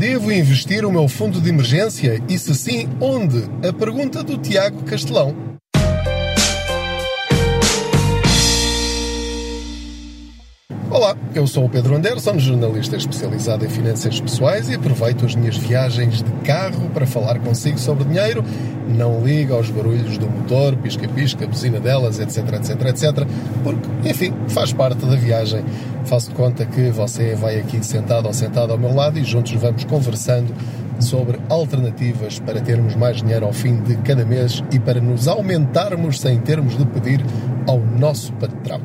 Devo investir o meu fundo de emergência? E se sim, onde? A pergunta do Tiago Castelão. Olá, eu sou o Pedro Anderson, jornalista especializado em finanças pessoais e aproveito as minhas viagens de carro para falar consigo sobre dinheiro. Não liga aos barulhos do motor, pisca-pisca, buzina delas, etc, etc, etc, porque, enfim, faz parte da viagem. Faço de conta que você vai aqui sentado ou sentado ao meu lado e juntos vamos conversando sobre alternativas para termos mais dinheiro ao fim de cada mês e para nos aumentarmos sem termos de pedir ao nosso patrão.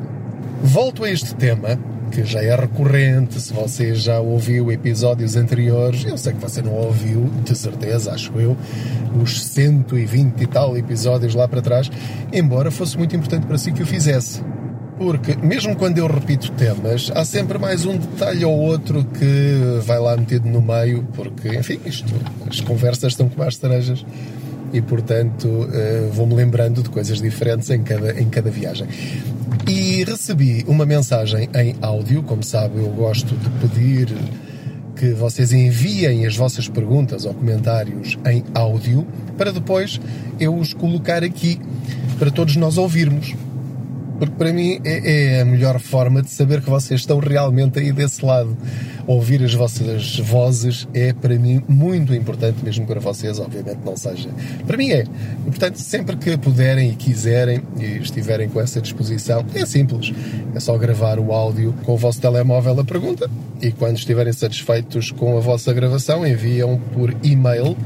Volto a este tema que já é recorrente, se você já ouviu episódios anteriores, eu sei que você não ouviu, de certeza, acho eu, os 120 e tal episódios lá para trás, embora fosse muito importante para si que o fizesse. Porque, mesmo quando eu repito temas, há sempre mais um detalhe ou outro que vai lá metido no meio, porque, enfim, isto, as conversas estão como as cerejas e, portanto, eh, vou-me lembrando de coisas diferentes em cada, em cada viagem. E recebi uma mensagem em áudio, como sabe, eu gosto de pedir que vocês enviem as vossas perguntas ou comentários em áudio para depois eu os colocar aqui para todos nós ouvirmos porque para mim é, é, a melhor forma de saber que vocês estão realmente aí desse lado. Ouvir as vossas vozes é para mim muito importante, mesmo para vocês, obviamente não seja. Para mim é. E, portanto, sempre que puderem e quiserem e estiverem com essa disposição, é simples. É só gravar o áudio com o vosso telemóvel a pergunta e quando estiverem satisfeitos com a vossa gravação, enviam por e-mail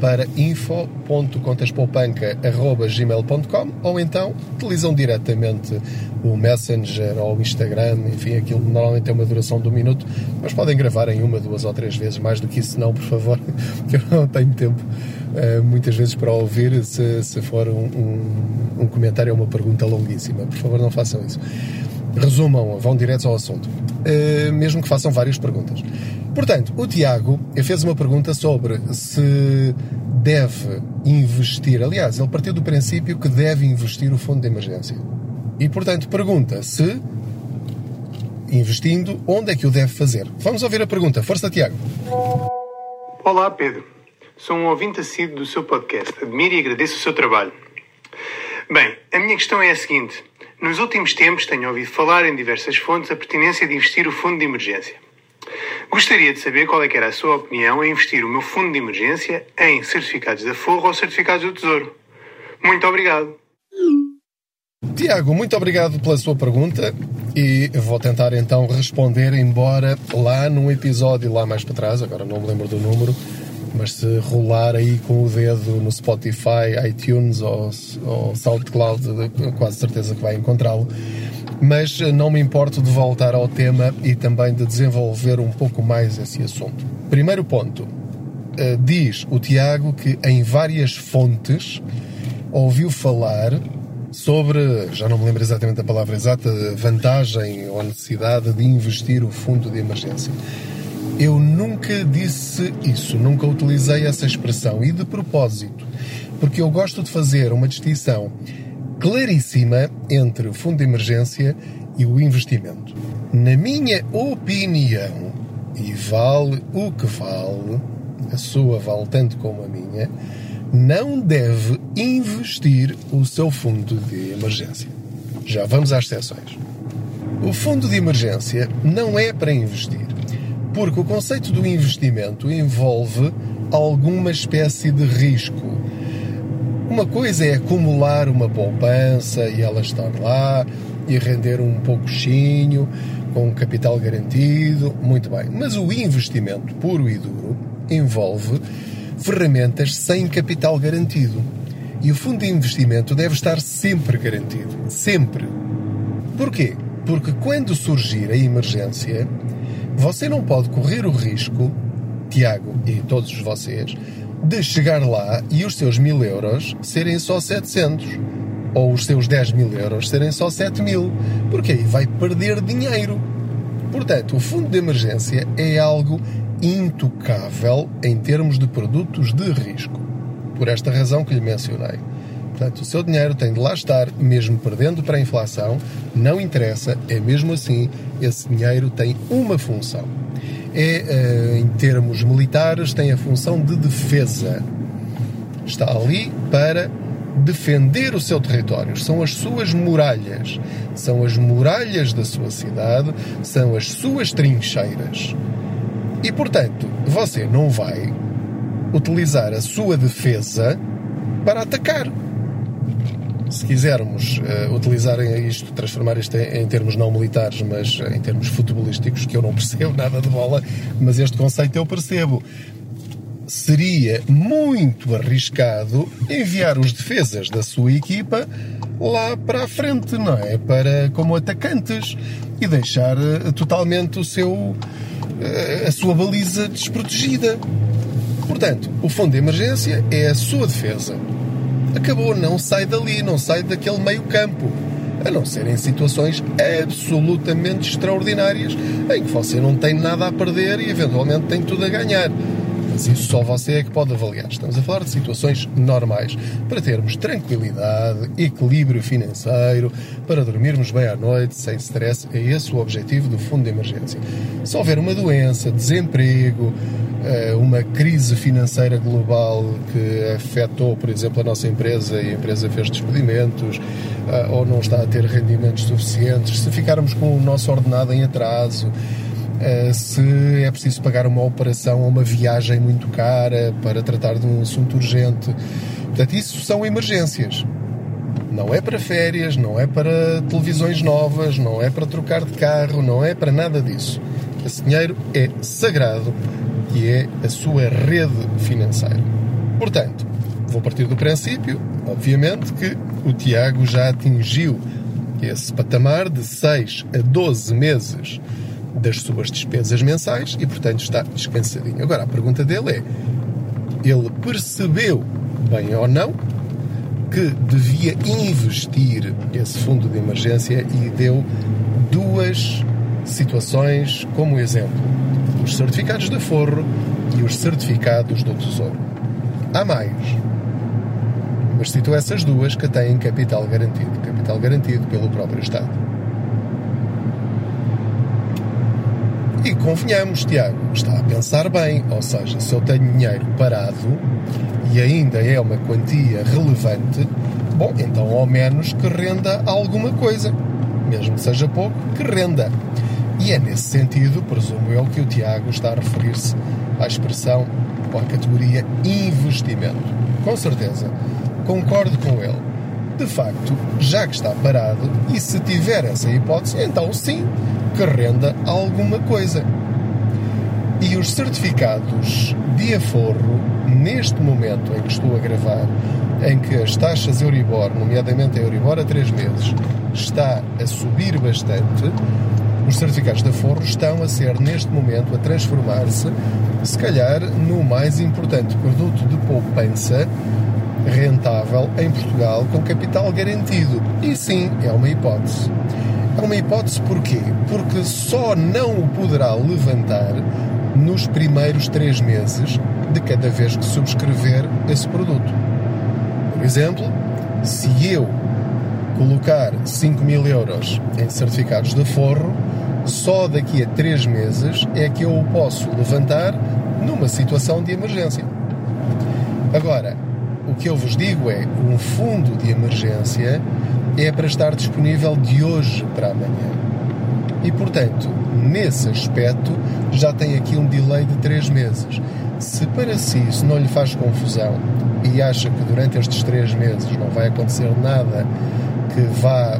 para info.contaspoupanca.gmail.com ou então utilizam diretamente o Messenger ou o Instagram, enfim, aquilo normalmente tem uma duração de um minuto, mas podem gravar em uma, duas ou três vezes, mais do que isso não, por favor, que eu não tenho tempo uh, muitas vezes para ouvir se, se for um, um, um comentário ou uma pergunta longuíssima. Por favor, não façam isso. Resumam, vão direto ao assunto, mesmo que façam várias perguntas. Portanto, o Tiago fez uma pergunta sobre se deve investir. Aliás, ele partiu do princípio que deve investir o fundo de emergência. E, portanto, pergunta se, investindo, onde é que o deve fazer. Vamos ouvir a pergunta. Força, Tiago. Olá, Pedro. Sou um ouvinte assíduo do seu podcast. Admiro e agradeço o seu trabalho. Bem, a minha questão é a seguinte. Nos últimos tempos tenho ouvido falar em diversas fontes a pertinência de investir o fundo de emergência. Gostaria de saber qual é era a sua opinião em investir o meu fundo de emergência em certificados da Forro ou certificados do Tesouro. Muito obrigado. Tiago, muito obrigado pela sua pergunta e vou tentar então responder, embora lá num episódio lá mais para trás, agora não me lembro do número, mas se rolar aí com o dedo no Spotify, iTunes ou, ou SoundCloud, quase certeza que vai encontrá-lo mas não me importo de voltar ao tema e também de desenvolver um pouco mais esse assunto. Primeiro ponto. Eh, diz o Tiago que em várias fontes ouviu falar sobre, já não me lembro exatamente a palavra exata, vantagem ou necessidade de investir o fundo de emergência. Eu nunca disse isso, nunca utilizei essa expressão e de propósito, porque eu gosto de fazer uma distinção claríssima entre o fundo de emergência e o investimento. Na minha opinião, e vale o que vale, a sua vale tanto como a minha, não deve investir o seu fundo de emergência. Já vamos às exceções. O fundo de emergência não é para investir, porque o conceito do investimento envolve alguma espécie de risco uma coisa é acumular uma poupança e ela estar lá e render um pouquinho com capital garantido, muito bem. Mas o investimento puro e duro envolve ferramentas sem capital garantido. E o fundo de investimento deve estar sempre garantido. Sempre. Porquê? Porque quando surgir a emergência, você não pode correr o risco, Tiago e todos vocês, de chegar lá e os seus mil euros serem só 700 ou os seus 10 mil euros serem só 7 mil, porque aí vai perder dinheiro. Portanto, o fundo de emergência é algo intocável em termos de produtos de risco, por esta razão que lhe mencionei. Portanto, o seu dinheiro tem de lá estar, mesmo perdendo para a inflação, não interessa, é mesmo assim, esse dinheiro tem uma função é, em termos militares, tem a função de defesa. Está ali para defender o seu território. São as suas muralhas. São as muralhas da sua cidade, são as suas trincheiras. E, portanto, você não vai utilizar a sua defesa para atacar. Se quisermos uh, utilizar isto, transformar isto em, em, termos não militares, mas em termos futebolísticos, que eu não percebo nada de bola, mas este conceito eu percebo seria muito arriscado enviar os defesas da sua equipa lá para a frente, não é? Para como atacantes e deixar eh, totalmente o seu eh, a sua baliza desprotegida. Portanto, o fundo de emergência é a sua defesa. Acabou, não sai dali, não sai daquele meio campo. A não ser em situações absolutamente extraordinárias em que você não tem nada a perder e eventualmente tem tudo a ganhar mas isso só você é que pode avaliar. Estamos a falar de situações normais, para termos tranquilidade, equilíbrio financeiro, para dormirmos bem à noite, sem stress. É esse o objetivo do fundo de emergência. Se houver uma doença, desemprego, uma crise financeira global que afetou, por exemplo, a nossa empresa e a empresa fez despedimentos eh, ou não está a ter rendimentos suficientes, se ficarmos com o nosso ordenado em atraso, eh, se é preciso pagar uma operação ou uma viagem muito cara para tratar de um assunto urgente. Portanto, isso são emergências. Não é para férias, não é para televisões novas, não é para trocar de carro, não é para nada disso. Esse dinheiro é sagrado e é a sua rede financeira. Portanto, vou partir do princípio, obviamente, que o Tiago já atingiu esse patamar de 6 a 12 meses das suas despesas mensais e, portanto, está descansadinho. Agora, a pergunta dele é: ele percebeu, bem ou não, que devia investir esse fundo de emergência e deu duas situações como exemplo: os certificados de forro e os certificados do Tesouro. Há mais. Mas citou essas duas que têm capital garantido capital garantido pelo próprio Estado. E convenhamos, Tiago, está a pensar bem, ou seja, se eu tenho dinheiro parado e ainda é uma quantia relevante, bom, então ao menos que renda alguma coisa, mesmo que seja pouco, que renda. E é nesse sentido, presumo eu, que o Tiago está a referir-se à expressão ou à categoria investimento. Com certeza, concordo com ele. De facto, já que está parado, e se tiver essa hipótese, então sim, que renda alguma coisa. E os certificados de aforro, neste momento em que estou a gravar, em que as taxas Euribor, nomeadamente a Euribor a 3 meses, está a subir bastante, os certificados de aforro estão a ser, neste momento, a transformar-se, se calhar, no mais importante produto de poupança rentável em Portugal com capital garantido. E sim, é uma hipótese. É uma hipótese porquê? Porque só não o poderá levantar nos primeiros três meses de cada vez que subscrever esse produto. Por exemplo, se eu colocar 5 mil euros em certificados de forro, só daqui a três meses é que eu o posso levantar numa situação de emergência. Agora, o que eu vos digo é um fundo de emergência é para estar disponível de hoje para amanhã. E, portanto, nesse aspecto, já tem aqui um delay de 3 meses. Se para si isso não lhe faz confusão e acha que durante estes 3 meses não vai acontecer nada que vá,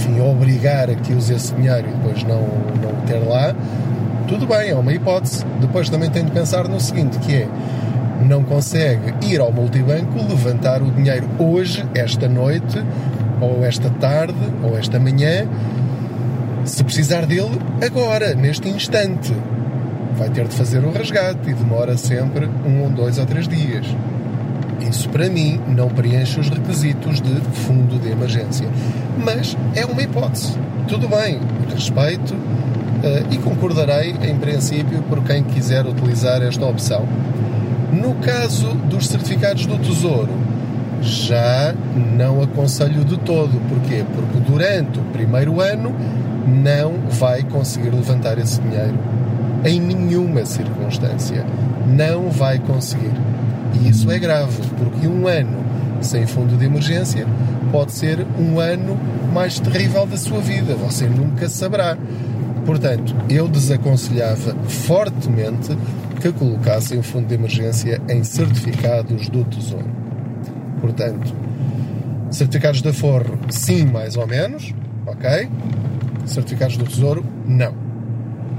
enfim, obrigar a que use esse dinheiro e depois não, não ter lá, tudo bem, é uma hipótese. Depois também tem de pensar no seguinte, que é não consegue ir ao multibanco, levantar o dinheiro hoje, esta noite, ou esta tarde, ou esta manhã, se precisar dele agora, neste instante. Vai ter de fazer o resgate e demora sempre um, dois ou três dias. Isso para mim não preenche os requisitos de fundo de emergência. Mas é uma hipótese. Tudo bem, respeito uh, e concordarei, em princípio, por quem quiser utilizar esta opção. No caso dos certificados do Tesouro, já não aconselho de todo. Porquê? Porque durante o primeiro ano não vai conseguir levantar esse dinheiro em nenhuma circunstância. Não vai conseguir. E isso é grave, porque um ano sem fundo de emergência pode ser um ano mais terrível da sua vida. Você nunca saberá. Portanto, eu desaconselhava fortemente que colocassem o fundo de emergência em certificados do Tesouro. Portanto, certificados de aforro, sim, mais ou menos, ok? Certificados do Tesouro, não.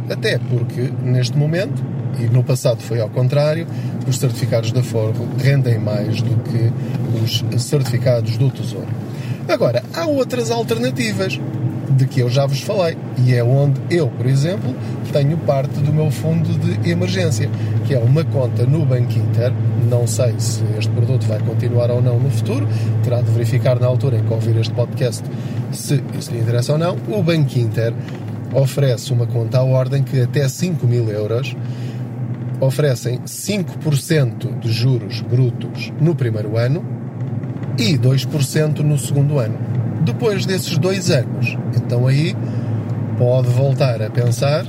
Até porque, neste momento, e no passado foi ao contrário, os certificados de aforro rendem mais do que os certificados do Tesouro. Agora, há outras alternativas de que eu já vos falei e é onde eu, por exemplo, tenho parte do meu fundo de emergência, que é uma conta no Banco Inter. Não sei se este produto vai continuar ou não no futuro, terá de verificar na altura em que ouvir este podcast se isso lhe interessa ou não. O Banco Inter oferece uma conta à ordem que até 5 mil euros oferecem 5% de juros brutos no primeiro ano e 2% no segundo ano. Depois desses dois anos, então aí pode voltar a pensar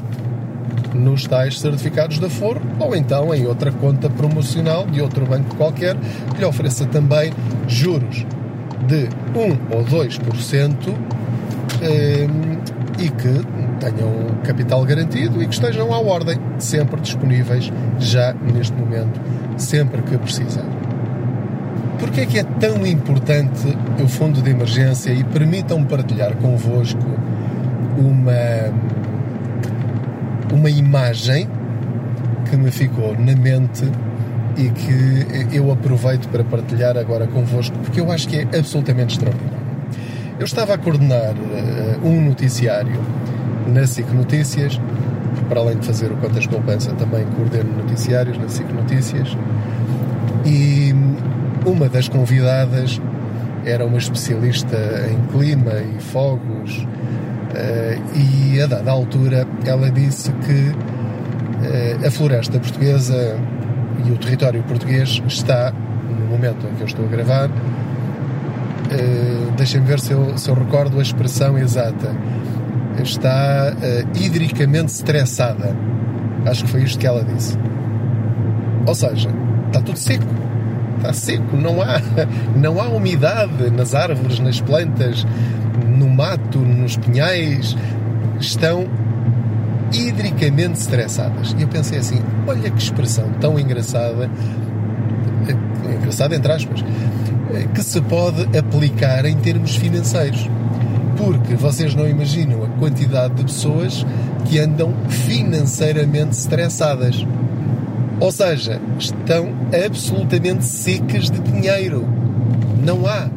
nos tais certificados de aforo ou então em outra conta promocional de outro banco qualquer que lhe ofereça também juros de 1 ou 2% eh, e que tenham capital garantido e que estejam à ordem, sempre disponíveis já neste momento, sempre que precisar. Porquê é que é tão importante o fundo de emergência e permitam partilhar convosco uma, uma imagem que me ficou na mente e que eu aproveito para partilhar agora convosco, porque eu acho que é absolutamente extraordinário. Eu estava a coordenar uh, um noticiário na SIC Notícias, para além de fazer o Contas Poupança, também coordeno noticiários na SIC Notícias, e uma das convidadas era uma especialista em clima e fogos, Uh, e a dada altura ela disse que uh, a floresta portuguesa e o território português está, no momento em que eu estou a gravar, uh, deixem-me ver se eu, se eu recordo a expressão exata, está hidricamente estressada. Acho que foi isto que ela disse. Ou seja, está tudo seco. Está seco, não há, não há umidade nas árvores, nas plantas, no mato, nos pinhais, estão hidricamente estressadas. E eu pensei assim: olha que expressão tão engraçada, eh, engraçada entre aspas, que se pode aplicar em termos financeiros. Porque vocês não imaginam a quantidade de pessoas que andam financeiramente estressadas. Ou seja, estão absolutamente secas de dinheiro. Não há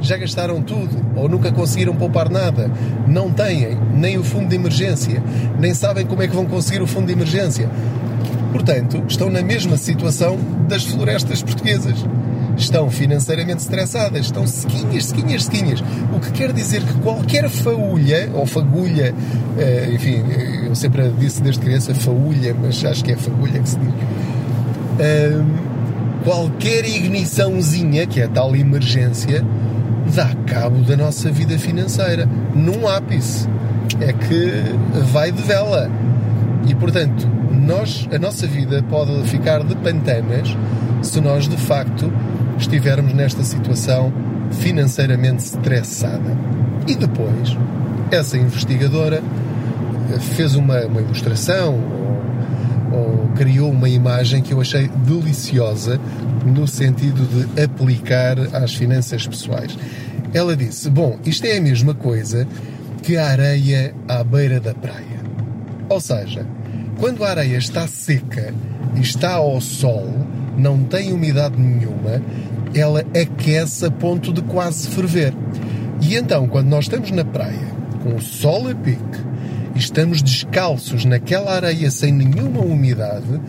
já gastaram tudo ou nunca conseguiram poupar nada, não têm nem o fundo de emergência, nem sabem como é que vão conseguir o fundo de emergência. Portanto, estão na mesma situação das florestas portuguesas. Estão financeiramente estressadas, estão sequinhas, sequinhas, sequinhas. O que quer dizer que qualquer faúlha, ou fagulha, eh, enfim, eu sempre disse desde criança faúlha, mas acho que é fagulha que se diz. qualquer igniçãozinha, que é a tal emergência, dá cabo da nossa vida financeira, num ápice. É que vai de vela. E portanto, nós, a nossa vida pode ficar de pantanas se nós de facto estivermos nesta situação financeiramente estressada. E depois, essa investigadora fez uma, uma ilustração ou, ou criou uma imagem que eu achei deliciosa no sentido de aplicar às finanças pessoais. Ela disse: Bom, isto é a mesma coisa que a areia à beira da praia. Ou seja, quando a areia está seca e está ao sol, não tem umidade nenhuma, ela aquece a ponto de quase ferver. E então, quando nós estamos na praia, com o sol a pique, e estamos descalços naquela areia sem nenhuma umidade,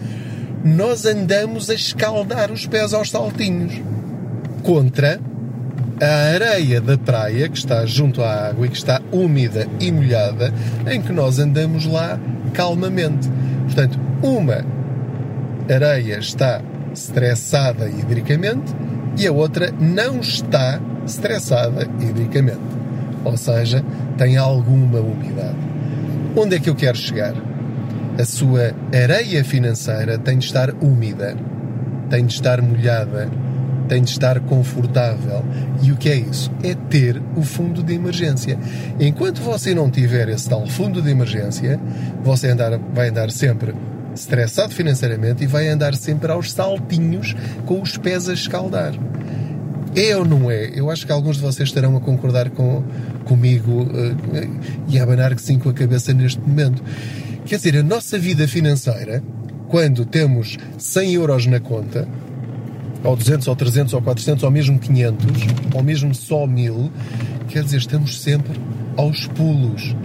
nós andamos a escaldar os pés aos saltinhos. Contra a areia da praia, que está junto à água e que está úmida e molhada, em que nós andamos lá calmamente. Portanto, uma areia está estressada hidricamente e a outra não está estressada hidricamente. Ou seja, tem alguma umidade. Onde é que eu quero chegar? a sua areia financeira tem de estar úmida, tem de estar molhada, tem de estar confortável. E o que é isso? É ter o fundo de emergência. Enquanto você não tiver esse tal fundo de emergência, você andar, vai andar sempre estressado financeiramente e vai andar sempre aos saltinhos com os pés a escaldar. É ou não é? Eu acho que alguns de vocês estarão a concordar com, comigo uh, e a abanar que sim com a cabeça neste momento. Quer dizer, a nossa vida financeira, quando temos 100 euros na conta, ou 200, ou 300, ou 400, ou mesmo 500, ou mesmo só 1000, quer dizer, estamos sempre aos pulos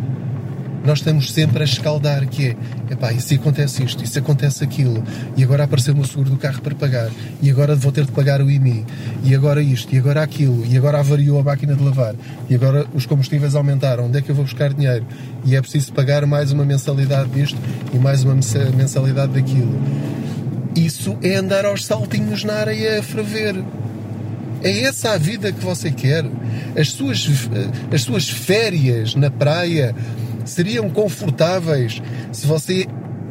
nós estamos sempre a escaldar, que é, epá, e se acontece isto, e se acontece aquilo, e agora apareceu-me o seguro do carro para pagar, e agora vou ter de pagar o IMI, e agora isto, e agora aquilo, e agora avariou a máquina de lavar, e agora os combustíveis aumentaram, onde é que eu vou buscar dinheiro? E é preciso pagar mais uma mensalidade disto, e mais uma mensalidade daquilo. Isso é andar aos saltinhos na areia a ferver. É essa a vida que você quer? As suas, as suas férias na praia seriam confortáveis se você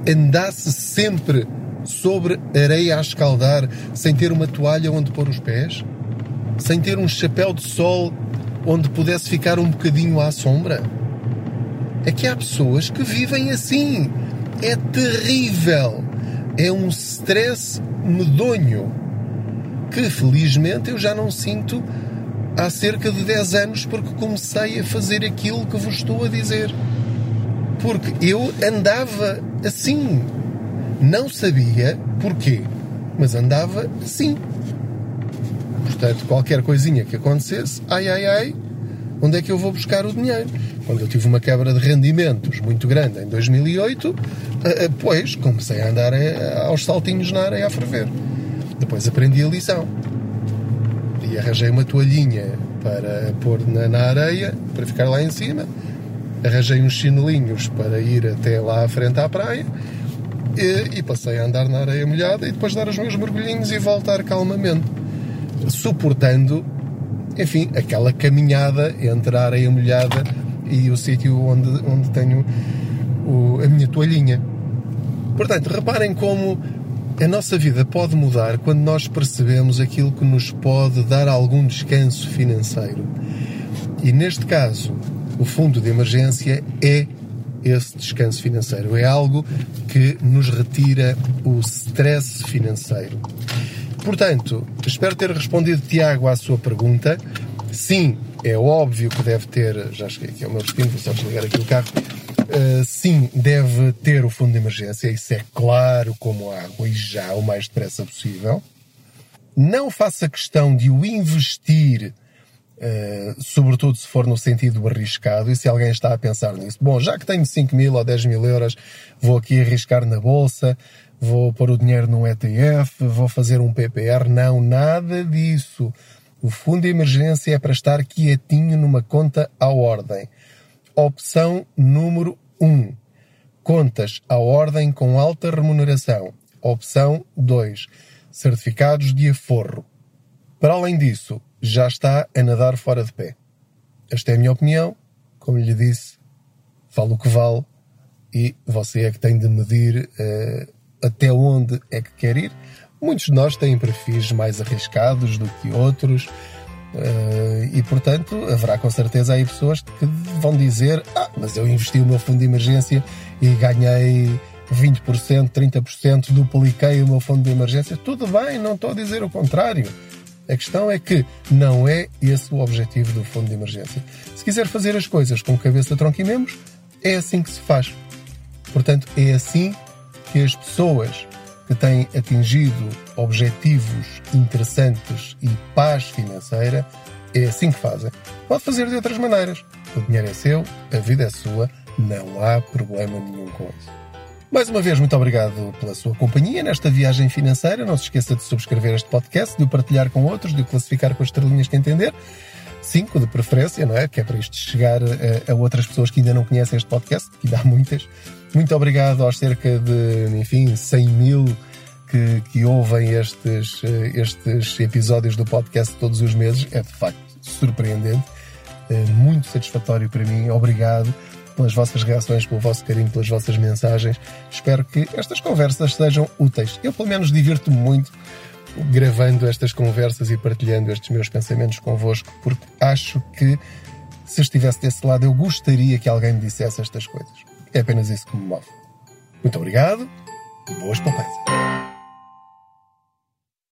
andasse sempre sobre areia a escaldar, sem ter uma toalha onde pôr os pés? Sem ter um chapéu de sol onde pudesse ficar um bocadinho à sombra? É que há pessoas que vivem assim. É terrível. É um stress medonho que felizmente eu já não sinto há cerca de 10 anos porque comecei a fazer aquilo que vos estou a dizer porque eu andava assim. Não sabia porquê, mas andava assim. Portanto, qualquer coisinha que acontecesse, ai ai ai, onde é que eu vou buscar o dinheiro? Quando eu tive uma quebra de rendimentos muito grande em 2008, eh, eh, pois comecei a andar eh, aos saltinhos na areia a ferver. Depois aprendi a lição. E arranjei uma toalhinha para pôr na, na areia, para ficar lá em cima arranjei uns chinelinhos para ir até lá à frente à praia e, e, passei a andar na areia molhada e depois dar os meus mergulhinhos e voltar calmamente, suportando, enfim, aquela caminhada entre a areia molhada e o sítio onde, onde tenho o, a minha toalhinha. Portanto, reparem como a nossa vida pode mudar quando nós percebemos aquilo que nos pode dar algum descanso financeiro. E neste caso, o fundo de emergência é esse descanso financeiro. É algo que nos retira o stress financeiro. Portanto, espero ter respondido, Tiago, à sua pergunta. Sim, é óbvio que deve ter. Já cheguei aqui ao meu destino, vou só desligar aqui o carro. Uh, sim, deve ter o fundo de emergência, isso é claro como água e já o mais depressa possível. Não faça questão de o investir Uh, sobretudo se for no sentido arriscado e se alguém está a pensar nisso. Bom, já que tenho 5 mil ou 10 mil euros, vou aqui arriscar na bolsa, vou pôr o dinheiro num ETF, vou fazer um PPR. Não, nada disso. O fundo de emergência é para estar quietinho numa conta à ordem. Opção número 1. Contas à ordem com alta remuneração. Opção 2. Certificados de aforro. Para além disso, já está a nadar fora de pé. Esta é a minha opinião. Como lhe disse, falo o que vale e você é que tem de medir uh, até onde é que quer ir. Muitos de nós têm perfis mais arriscados do que outros. Uh, e portanto haverá com certeza aí pessoas que vão dizer ah, mas eu investi o meu fundo de emergência e ganhei 20%, 30%, dupliquei o meu fundo de emergência. Tudo bem, não estou a dizer o contrário. A questão é que não é esse o objetivo do fundo de emergência. Se quiser fazer as coisas com cabeça, tronco e membros, é assim que se faz. Portanto, é assim que as pessoas que têm atingido objetivos interessantes e paz financeira, é assim que fazem. Pode fazer de outras maneiras. O dinheiro é seu, a vida é sua, não há problema nenhum com isso. Mais uma vez, muito obrigado pela sua companhia nesta viagem financeira. Não se esqueça de subscrever este podcast, de o partilhar com outros, de o classificar com as estrelinhas que entender. Cinco de preferência, não é? Que é para isto chegar a, a outras pessoas que ainda não conhecem este podcast, que ainda há muitas. Muito obrigado aos cerca de, enfim, 100 mil que, que ouvem estes, estes episódios do podcast todos os meses. É de facto surpreendente, é muito satisfatório para mim. Obrigado pelas vossas reações, pelo vosso carinho, pelas vossas mensagens. Espero que estas conversas sejam úteis. Eu, pelo menos, divirto-me muito gravando estas conversas e partilhando estes meus pensamentos convosco, porque acho que se estivesse desse lado, eu gostaria que alguém me dissesse estas coisas. É apenas isso que me move. Muito obrigado. Boas poupanças.